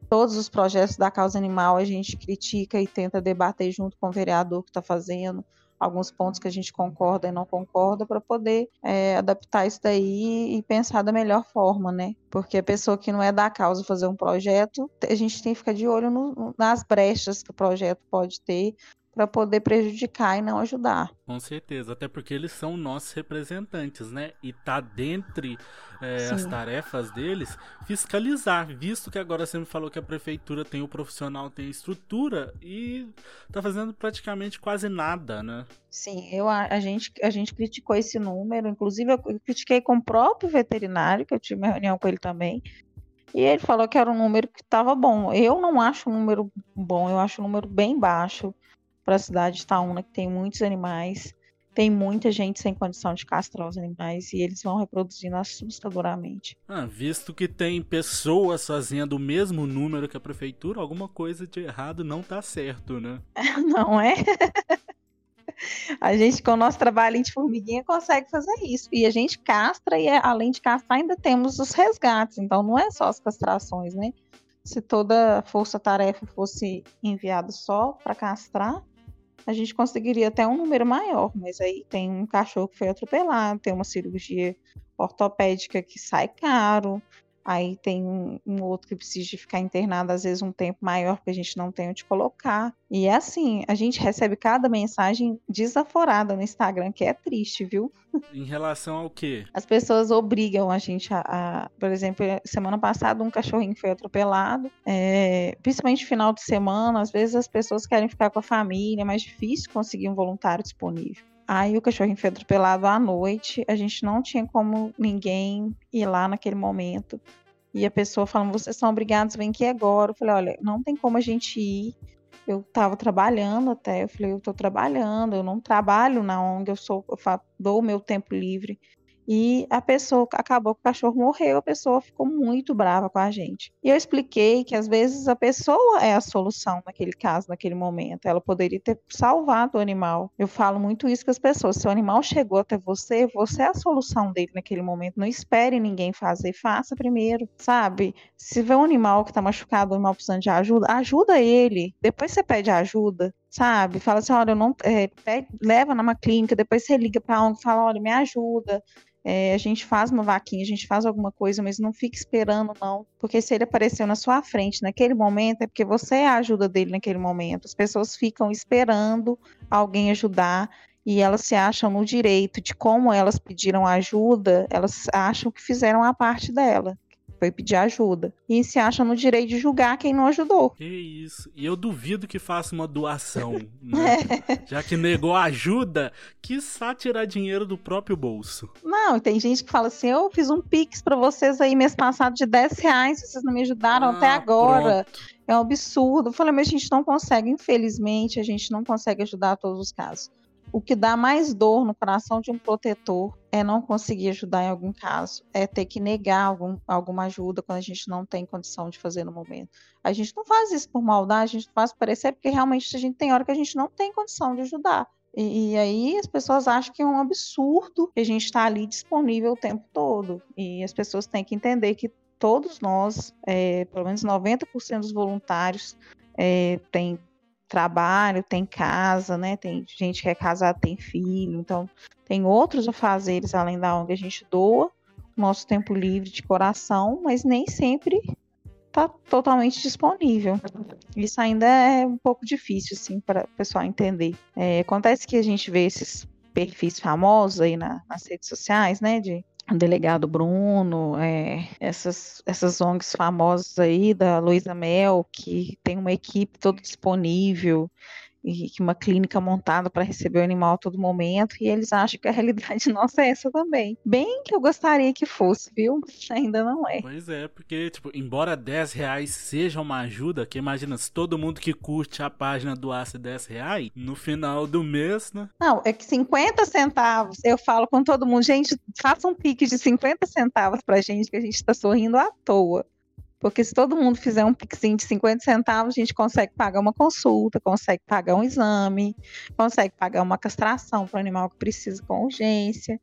Todos os projetos da causa animal a gente critica e tenta debater junto com o vereador que está fazendo alguns pontos que a gente concorda e não concorda para poder é, adaptar isso daí e pensar da melhor forma, né? Porque a pessoa que não é da causa fazer um projeto, a gente tem que ficar de olho no, nas brechas que o projeto pode ter para poder prejudicar e não ajudar. Com certeza, até porque eles são nossos representantes, né? E tá dentre é, as tarefas deles fiscalizar, visto que agora você me falou que a prefeitura tem o profissional, tem a estrutura e tá fazendo praticamente quase nada, né? Sim, eu, a, a, gente, a gente criticou esse número, inclusive eu critiquei com o próprio veterinário, que eu tive uma reunião com ele também, e ele falou que era um número que estava bom. Eu não acho um número bom, eu acho um número bem baixo para a cidade de Itaúna, que tem muitos animais, tem muita gente sem condição de castrar os animais e eles vão reproduzindo assustadoramente. Ah, visto que tem pessoas fazendo o mesmo número que a prefeitura, alguma coisa de errado não tá certo, né? Não é? A gente, com o nosso trabalho de formiguinha, consegue fazer isso. E a gente castra, e além de castrar, ainda temos os resgates. Então, não é só as castrações, né? Se toda força-tarefa fosse enviada só para castrar, a gente conseguiria até um número maior, mas aí tem um cachorro que foi atropelado, tem uma cirurgia ortopédica que sai caro, Aí tem um, um, outro que precisa de ficar internado, às vezes um tempo maior, porque a gente não tem onde colocar. E é assim, a gente recebe cada mensagem desaforada no Instagram, que é triste, viu? Em relação ao quê? As pessoas obrigam a gente a. a por exemplo, semana passada um cachorrinho foi atropelado, é, principalmente final de semana, às vezes as pessoas querem ficar com a família, é mais difícil conseguir um voluntário disponível. Aí o cachorrinho foi atropelado à noite, a gente não tinha como ninguém ir lá naquele momento. E a pessoa falando, vocês são obrigados, vem aqui agora. Eu falei, olha, não tem como a gente ir. Eu estava trabalhando até, eu falei, eu estou trabalhando, eu não trabalho na ONG, eu sou, eu dou o meu tempo livre. E a pessoa acabou que o cachorro morreu, a pessoa ficou muito brava com a gente. E eu expliquei que às vezes a pessoa é a solução naquele caso, naquele momento. Ela poderia ter salvado o animal. Eu falo muito isso com as pessoas. Se o animal chegou até você, você é a solução dele naquele momento. Não espere ninguém fazer, faça primeiro, sabe? Se vê um animal que está machucado, um animal precisando de ajuda, ajuda ele. Depois você pede ajuda sabe? Fala assim, olha, eu não é, leva numa clínica, depois você liga para onde fala, olha, me ajuda. É, a gente faz uma vaquinha, a gente faz alguma coisa, mas não fica esperando, não. Porque se ele apareceu na sua frente naquele momento, é porque você é a ajuda dele naquele momento. As pessoas ficam esperando alguém ajudar e elas se acham no direito de como elas pediram ajuda, elas acham que fizeram a parte dela foi pedir ajuda. E se acham no direito de julgar quem não ajudou. Que isso. E eu duvido que faça uma doação, né? é. Já que negou ajuda, quiçá tirar dinheiro do próprio bolso. Não, tem gente que fala assim: eu fiz um pix para vocês aí mês passado de 10 reais, vocês não me ajudaram ah, até agora. Pronto. É um absurdo. Eu falei, mas a gente não consegue, infelizmente, a gente não consegue ajudar todos os casos. O que dá mais dor no coração de um protetor é não conseguir ajudar em algum caso, é ter que negar algum, alguma ajuda quando a gente não tem condição de fazer no momento. A gente não faz isso por maldade, a gente faz parecer porque realmente a gente tem hora que a gente não tem condição de ajudar. E, e, aí as pessoas acham que é um absurdo que a gente está ali disponível o tempo todo. E as pessoas têm que entender que todos nós, é, pelo menos 90% dos voluntários, é, tem trabalho, tem casa, né? Tem gente que é casada, tem filho, então tem outros afazeres além da ONG. A gente doa nosso tempo livre de coração, mas nem sempre está totalmente disponível. Isso ainda é um pouco difícil, assim, para o pessoal entender. É, acontece que a gente vê esses perfis famosos aí na, nas redes sociais, né, de delegado Bruno, é, essas, essas ONGs famosas aí da Luísa Mel, que tem uma equipe toda disponível e uma clínica montada para receber o animal a todo momento, e eles acham que a realidade nossa é essa também. Bem que eu gostaria que fosse, viu? Ainda não é. Pois é, porque, tipo, embora 10 reais seja uma ajuda, que imagina, se todo mundo que curte a página doasse 10 reais, no final do mês, né? Não, é que 50 centavos, eu falo com todo mundo, gente, faça um pique de 50 centavos pra gente, que a gente tá sorrindo à toa. Porque se todo mundo fizer um pixinho de 50 centavos, a gente consegue pagar uma consulta, consegue pagar um exame, consegue pagar uma castração para o animal que precisa com urgência.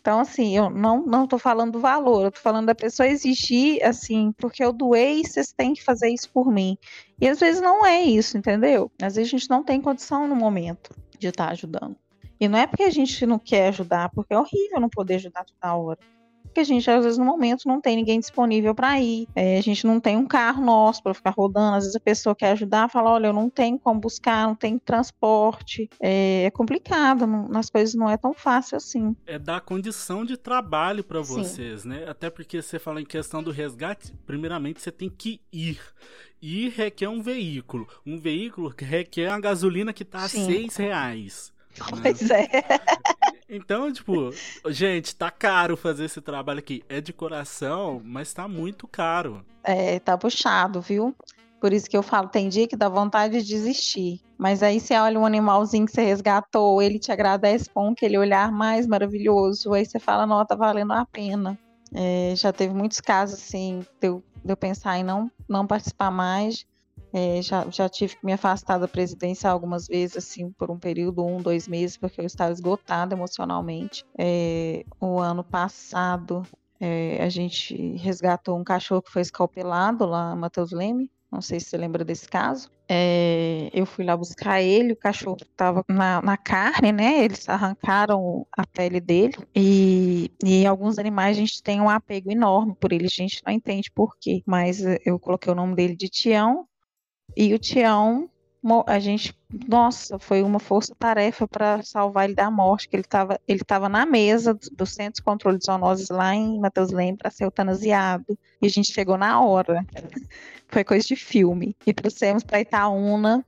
Então, assim, eu não não estou falando do valor, eu estou falando da pessoa exigir, assim, porque eu doei, vocês têm que fazer isso por mim. E às vezes não é isso, entendeu? Às vezes a gente não tem condição no momento de estar tá ajudando. E não é porque a gente não quer ajudar, porque é horrível não poder ajudar toda hora porque a gente, às vezes, no momento, não tem ninguém disponível para ir. É, a gente não tem um carro nosso para ficar rodando. Às vezes a pessoa quer ajudar, fala: olha, eu não tenho como buscar, não tem transporte. É, é complicado, não, as coisas não é tão fácil assim. É dar condição de trabalho para vocês, Sim. né? Até porque você fala em questão do resgate, primeiramente você tem que ir. Ir requer um veículo. Um veículo requer uma gasolina que tá a seis reais. Pois né? é. Então, tipo, gente, tá caro fazer esse trabalho aqui. É de coração, mas tá muito caro. É, tá puxado, viu? Por isso que eu falo, tem dia que dá vontade de desistir. Mas aí você olha um animalzinho que você resgatou, ele te agradece com aquele olhar mais maravilhoso. Aí você fala, não, tá valendo a pena. É, já teve muitos casos assim, de eu, de eu pensar em não, não participar mais. É, já, já tive que me afastar da presidência algumas vezes, assim, por um período, um, dois meses, porque eu estava esgotada emocionalmente. É, o ano passado, é, a gente resgatou um cachorro que foi escalpelado lá em Matheus Leme. Não sei se você lembra desse caso. É, eu fui lá buscar ele, o cachorro estava na, na, carne, né? Eles arrancaram a pele dele. E, e alguns animais a gente tem um apego enorme por ele, a gente não entende por quê. Mas eu coloquei o nome dele de Tião, e o Tião, a gente, nossa, foi uma força-tarefa para salvar ele da morte, que ele estava ele tava na mesa do Centro de Controle de Zoonoses lá em Matheus Leme para ser eutanasiado. E a gente chegou na hora. Foi coisa de filme. E trouxemos para Itaúna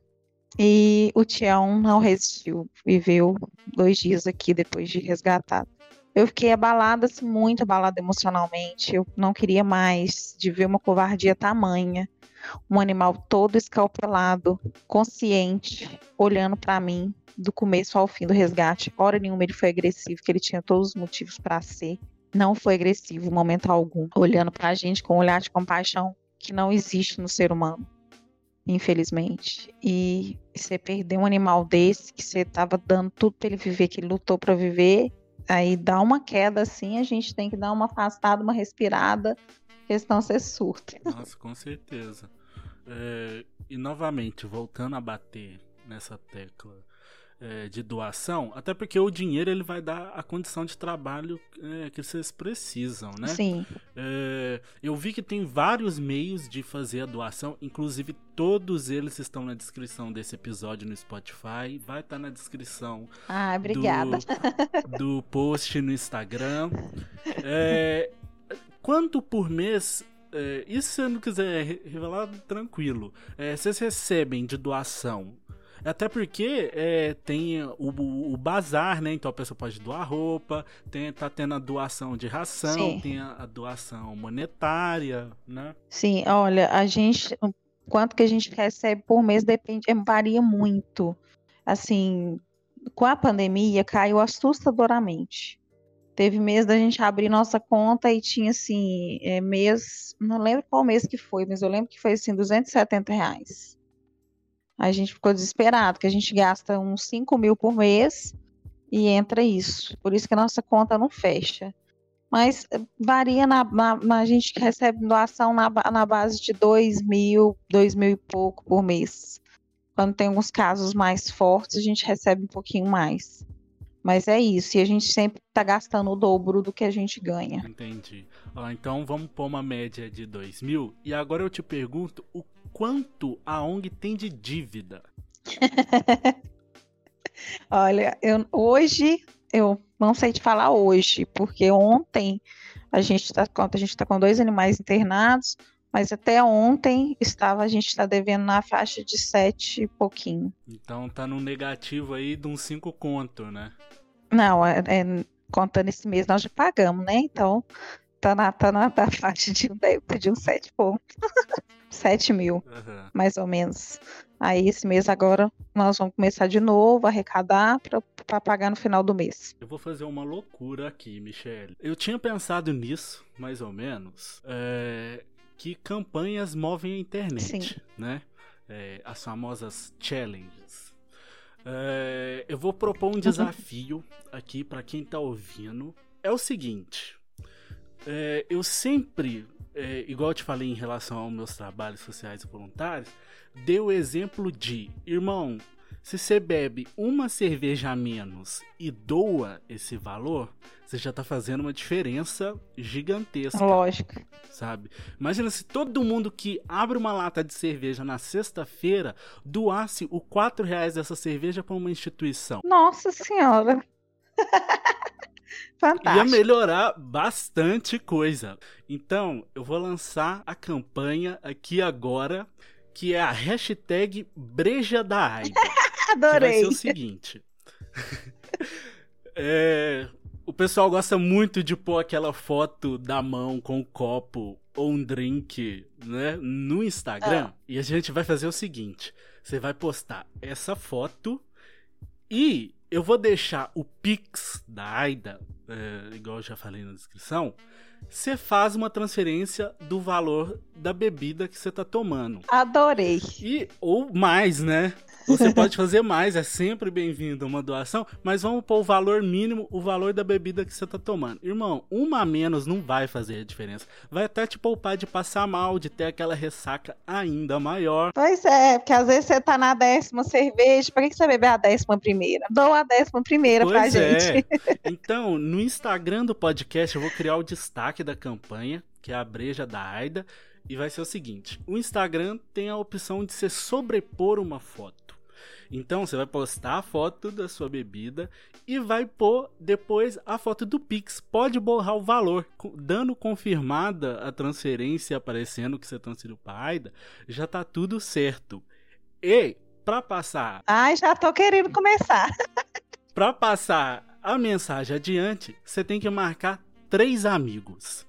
e o Tião não resistiu. Viveu dois dias aqui depois de resgatado. Eu fiquei abalada, assim, muito abalada emocionalmente. Eu não queria mais de ver uma covardia tamanha um animal todo escalpelado, consciente, olhando para mim do começo ao fim do resgate. Hora nenhuma ele foi agressivo, que ele tinha todos os motivos para ser. Não foi agressivo momento algum, olhando para a gente com um olhar de compaixão que não existe no ser humano, infelizmente. E você perder um animal desse, que você estava dando tudo para ele viver, que ele lutou para viver, aí dá uma queda assim, a gente tem que dar uma afastada, uma respirada, porque senão você surta. Nossa, com certeza. É, e novamente, voltando a bater nessa tecla, é, de doação, até porque o dinheiro ele vai dar a condição de trabalho é, que vocês precisam, né? Sim. É, eu vi que tem vários meios de fazer a doação, inclusive todos eles estão na descrição desse episódio no Spotify, vai estar tá na descrição. Ah, obrigada. Do, do post no Instagram. Quanto por mês é, isso se você não quiser revelar, tranquilo. É, vocês recebem de doação até porque é, tem o, o, bazar, né? Então a pessoa pode doar roupa, tem, tá tendo a doação de ração, Sim. tem a, a, doação monetária, né? Sim, olha, a gente. Quanto que a gente recebe por mês depende, é, varia muito. Assim, com a pandemia caiu assustadoramente. Teve mês da gente abrir nossa conta e tinha assim, é, mês, não lembro qual mês que foi, mas eu lembro que foi assim, 270 reais a gente ficou desesperado, que a gente gasta uns 5 mil por mês e entra isso. Por isso que a nossa conta não fecha. Mas eh, varia na, na, na a gente recebe doação na, na base de 2 mil, 2 mil e pouco por mês. Quando tem alguns casos mais fortes, a gente recebe um pouquinho mais. Mas é isso, e a gente sempre está gastando o dobro do que a gente ganha. Entendi. Ah, então vamos pôr uma média de 2 mil. E agora eu te pergunto, o quanto a ONG tem de dívida? Olha, eu, hoje, eu não sei te falar hoje, porque ontem a gente está a gente tá com dois animais internados, mas até ontem estava a gente está devendo na faixa de sete e pouquinho. Então tá no negativo aí de uns cinco conto, né? Não, é, é, contando esse mês nós já pagamos, né? Então tá na, tá na, na faixa de, de uns sete pontos. 7 mil, uhum. mais ou menos. Aí esse mês agora nós vamos começar de novo a arrecadar para pagar no final do mês. Eu vou fazer uma loucura aqui, Michelle. Eu tinha pensado nisso, mais ou menos, é, que campanhas movem a internet, Sim. né? É, as famosas challenges. É, eu vou propor um desafio aqui para quem tá ouvindo. É o seguinte. É, eu sempre é, igual eu te falei em relação aos meus trabalhos sociais e voluntários, deu o exemplo de, irmão, se você bebe uma cerveja a menos e doa esse valor, você já tá fazendo uma diferença gigantesca. Lógico. Sabe? Imagina se todo mundo que abre uma lata de cerveja na sexta-feira doasse o quatro reais dessa cerveja para uma instituição. Nossa senhora. Fantástico. Ia melhorar bastante coisa. Então, eu vou lançar a campanha aqui agora, que é a hashtag Breja da Aida. Adorei. Que vai ser o seguinte. é, o pessoal gosta muito de pôr aquela foto da mão com um copo ou um drink, né, no Instagram. Ah. E a gente vai fazer o seguinte: você vai postar essa foto e eu vou deixar o Pix da Aida, é, igual eu já falei na descrição. Você faz uma transferência do valor da bebida que você está tomando. Adorei. E, ou mais, né? Você pode fazer mais, é sempre bem-vindo uma doação, mas vamos pôr o valor mínimo, o valor da bebida que você tá tomando. Irmão, uma a menos não vai fazer a diferença. Vai até te poupar de passar mal, de ter aquela ressaca ainda maior. Pois é, porque às vezes você tá na décima cerveja, pra que você beber a décima primeira? Dou a décima primeira pois pra é. gente. Então, no Instagram do podcast eu vou criar o destaque da campanha, que é a breja da Aida. E vai ser o seguinte: o Instagram tem a opção de você sobrepor uma foto. Então você vai postar a foto da sua bebida e vai pôr depois a foto do Pix. Pode borrar o valor, dando confirmada a transferência aparecendo que você transferiu para Aida, já tá tudo certo. E para passar, ai, já tô querendo começar. para passar a mensagem adiante, você tem que marcar três amigos.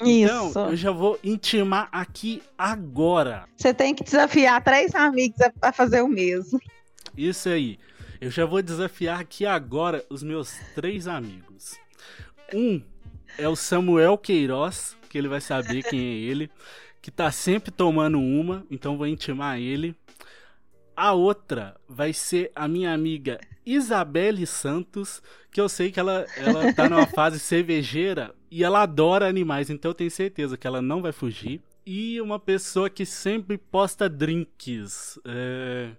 Então, Isso. eu já vou intimar aqui agora. Você tem que desafiar três amigos a fazer o mesmo. Isso aí. Eu já vou desafiar aqui agora os meus três amigos. Um é o Samuel Queiroz, que ele vai saber quem é ele, que tá sempre tomando uma, então vou intimar ele. A outra vai ser a minha amiga Isabelle Santos, que eu sei que ela, ela tá numa fase cervejeira e ela adora animais, então eu tenho certeza que ela não vai fugir. E uma pessoa que sempre posta drinks. É...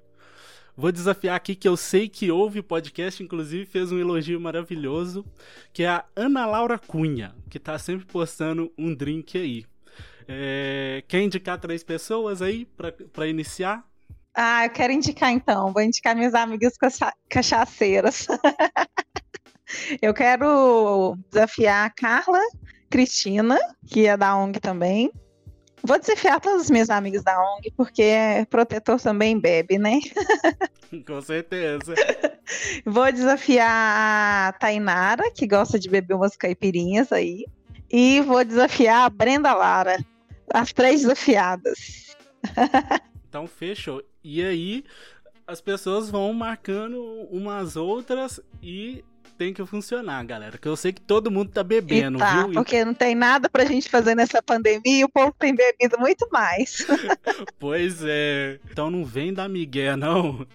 Vou desafiar aqui que eu sei que ouve podcast, inclusive fez um elogio maravilhoso, que é a Ana Laura Cunha, que tá sempre postando um drink aí. É, quer indicar três pessoas aí para iniciar? Ah, eu quero indicar então. Vou indicar minhas amigas cachaceiras. eu quero desafiar a Carla Cristina, que é da ONG também. Vou desafiar todas as minhas amigas da ONG, porque protetor também bebe, né? Com certeza. Vou desafiar a Tainara, que gosta de beber umas caipirinhas aí. E vou desafiar a Brenda Lara. As três desafiadas. então, fechou. E aí, as pessoas vão marcando umas outras e tem que funcionar, galera. Que eu sei que todo mundo tá bebendo, e tá, viu? Porque não tem nada pra gente fazer nessa pandemia e o povo tem bebido muito mais. pois é. Então não vem da Miguel, não.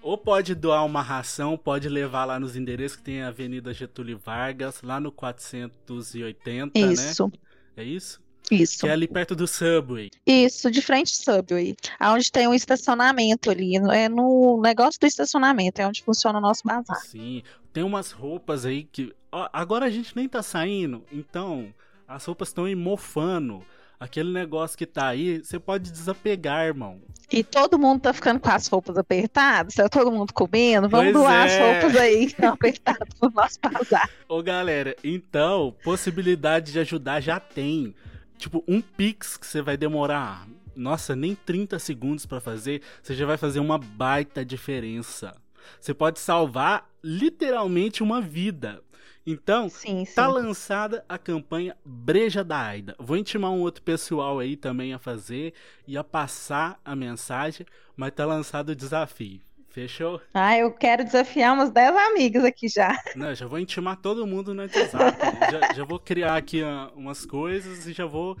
Ou pode doar uma ração, pode levar lá nos endereços que tem a Avenida Getúlio Vargas, lá no 480, isso. né? Isso. É isso? Isso. Que é ali perto do Subway. Isso, de frente ao Subway. Onde tem um estacionamento ali. É no negócio do estacionamento, é onde funciona o nosso bazar. Sim. Tem umas roupas aí que. Agora a gente nem tá saindo, então as roupas estão mofando. Aquele negócio que tá aí, você pode desapegar, irmão. E todo mundo tá ficando com as roupas apertadas, tá todo mundo comendo. Vamos pois doar é. as roupas aí que estão apertadas pro nosso bazar. Ô galera, então, possibilidade de ajudar já tem. Tipo, um Pix que você vai demorar, nossa, nem 30 segundos para fazer, você já vai fazer uma baita diferença. Você pode salvar literalmente uma vida. Então, sim, sim. tá lançada a campanha Breja da Aida. Vou intimar um outro pessoal aí também a fazer e a passar a mensagem, mas tá lançado o desafio. Fechou? Ah, eu quero desafiar umas 10 amigas aqui já. Não, já vou intimar todo mundo no WhatsApp. já, já vou criar aqui uh, umas coisas e já vou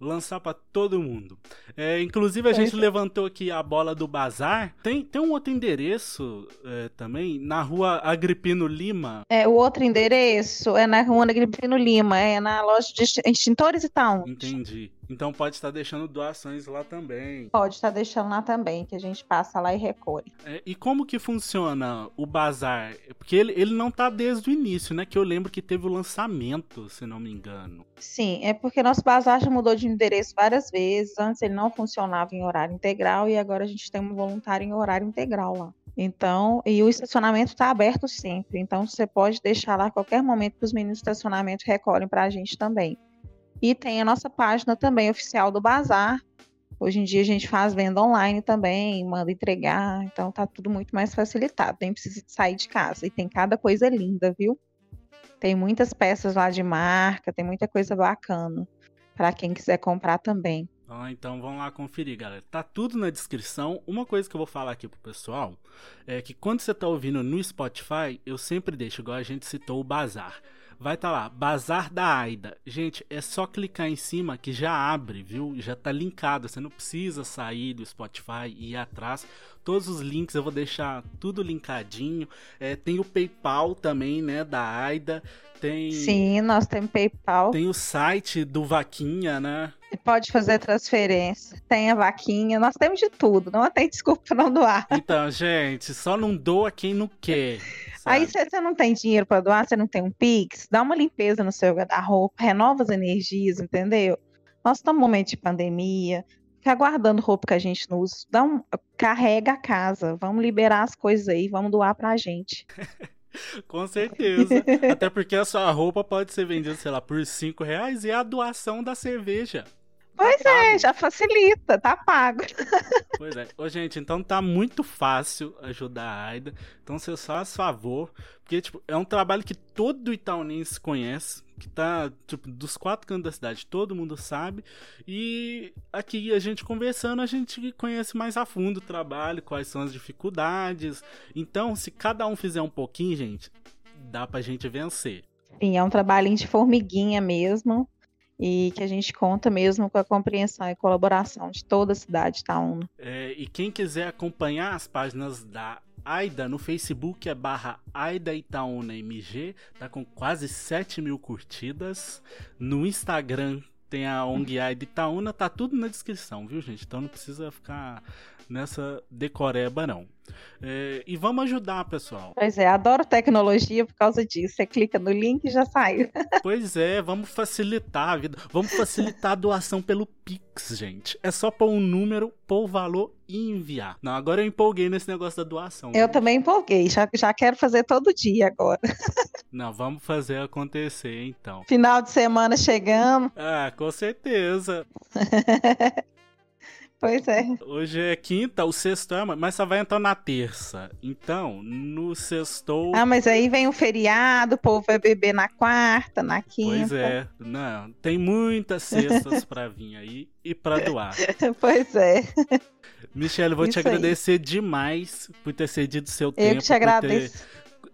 lançar para todo mundo. É, inclusive, a gente levantou aqui a bola do bazar. Tem, tem um outro endereço é, também, na rua Agripino Lima. É, o outro endereço é na rua Agripino Lima, é na loja de extintores e tal. Entendi. Então pode estar deixando doações lá também. Pode estar deixando lá também, que a gente passa lá e recolhe. É, e como que funciona o bazar? Porque ele, ele não tá desde o início, né? Que eu lembro que teve o lançamento, se não me engano. Sim, é porque nosso bazar já mudou de endereço várias vezes. Antes ele não funcionava em horário integral e agora a gente tem um voluntário em horário integral lá. Então, e o estacionamento está aberto sempre. Então, você pode deixar lá a qualquer momento que os meninos do estacionamento recolhem para a gente também. E tem a nossa página também oficial do Bazar. Hoje em dia a gente faz venda online também, manda entregar, então tá tudo muito mais facilitado, nem precisa sair de casa. E tem cada coisa linda, viu? Tem muitas peças lá de marca, tem muita coisa bacana para quem quiser comprar também. Ah, então vamos lá conferir, galera. Tá tudo na descrição. Uma coisa que eu vou falar aqui pro pessoal é que quando você tá ouvindo no Spotify, eu sempre deixo, igual a gente citou o Bazar vai estar tá lá, Bazar da Aida. Gente, é só clicar em cima que já abre, viu? Já tá linkado, você não precisa sair do Spotify e ir atrás. Todos os links eu vou deixar tudo linkadinho. É, tem o PayPal também, né, da Aida. Tem Sim, nós temos PayPal. Tem o site do Vaquinha, né? Pode fazer transferência. Tem a vaquinha, nós temos de tudo. Não tem desculpa não doar. Então, gente, só não doa quem não quer. Aí se você não tem dinheiro para doar, você não tem um Pix, dá uma limpeza no seu guarda-roupa, renova as energias, entendeu? Nós estamos num momento de pandemia, ficar guardando roupa que a gente não usa, dá um, carrega a casa, vamos liberar as coisas aí, vamos doar pra gente. Com certeza. Até porque a sua roupa pode ser vendida, sei lá, por 5 reais e é a doação da cerveja. Pois tá é, já facilita, tá pago. Pois é. Ô, gente, então tá muito fácil ajudar a Aida. Então você só faz favor. Porque, tipo, é um trabalho que todo itaunense conhece. Que tá, tipo, dos quatro cantos da cidade, todo mundo sabe. E aqui a gente conversando, a gente conhece mais a fundo o trabalho, quais são as dificuldades. Então, se cada um fizer um pouquinho, gente, dá pra gente vencer. Sim, é um trabalhinho de formiguinha mesmo e que a gente conta mesmo com a compreensão e colaboração de toda a cidade Itaúna. Tá, é, e quem quiser acompanhar as páginas da Aida no Facebook é barra Aida Itaúna MG, tá com quase 7 mil curtidas. No Instagram tem a ONG Aida Itaúna, tá tudo na descrição, viu gente? Então não precisa ficar nessa decoreba não. É, e vamos ajudar, pessoal. Pois é, adoro tecnologia por causa disso. Você clica no link e já saiu. Pois é, vamos facilitar a vida. Vamos facilitar a doação pelo Pix, gente. É só pôr um número, pôr o valor e enviar. Não, agora eu empolguei nesse negócio da doação. Eu também empolguei, já, já quero fazer todo dia agora. Não, vamos fazer acontecer então. Final de semana chegando. Ah, com certeza. Pois é. Hoje é quinta, o sexto é, mas só vai entrar na terça. Então, no sextou. Ah, mas aí vem o feriado, o povo vai beber na quarta, na quinta. Pois é. Não, tem muitas sextas pra vir aí e pra doar. pois é. Michelle, vou Isso te agradecer aí. demais por ter cedido seu tempo. Eu te agradeço.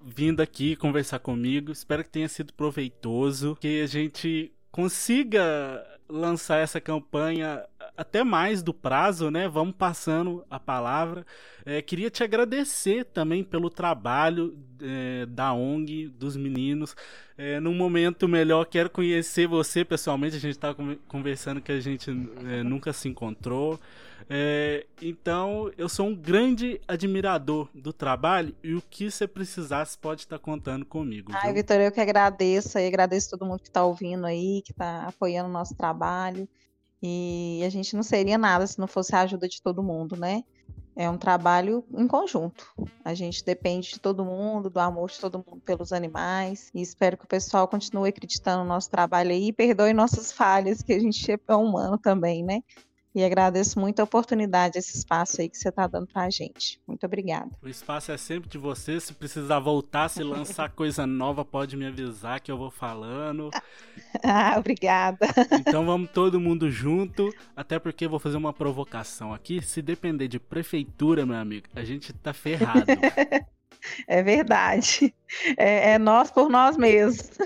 vindo aqui conversar comigo. Espero que tenha sido proveitoso, que a gente consiga lançar essa campanha até mais do prazo, né? Vamos passando a palavra. É, queria te agradecer também pelo trabalho é, da ONG, dos meninos. É, num momento melhor, quero conhecer você pessoalmente. A gente estava conversando que a gente é, nunca se encontrou. É, então, eu sou um grande admirador do trabalho e o que você precisasse pode estar contando comigo. Ai, Vitor, eu que agradeço e agradeço todo mundo que está ouvindo aí, que está apoiando o nosso trabalho. E a gente não seria nada se não fosse a ajuda de todo mundo, né? É um trabalho em conjunto. A gente depende de todo mundo, do amor de todo mundo pelos animais. E espero que o pessoal continue acreditando no nosso trabalho aí e perdoe nossas falhas, que a gente é humano também, né? E agradeço muito a oportunidade, esse espaço aí que você está dando para a gente. Muito obrigada. O espaço é sempre de você. Se precisar voltar, se lançar coisa nova, pode me avisar que eu vou falando. ah, obrigada. Então vamos todo mundo junto. Até porque eu vou fazer uma provocação aqui. Se depender de prefeitura, meu amigo, a gente tá ferrado. É verdade. É, é, nós por nós mesmos.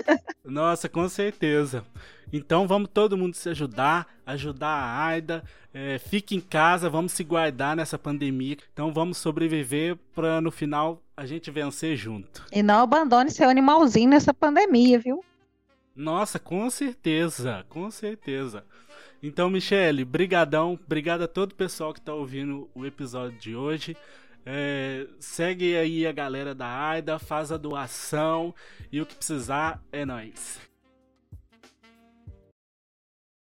Nossa, com certeza. Então vamos todo mundo se ajudar, ajudar a Aida. É, fique em casa, vamos se guardar nessa pandemia. Então vamos sobreviver para no final a gente vencer junto. E não abandone seu animalzinho nessa pandemia, viu? Nossa, com certeza, com certeza. Então, Michele, brigadão, obrigado a todo o pessoal que está ouvindo o episódio de hoje. É, segue aí a galera da AIDA, faz a doação e o que precisar é nós.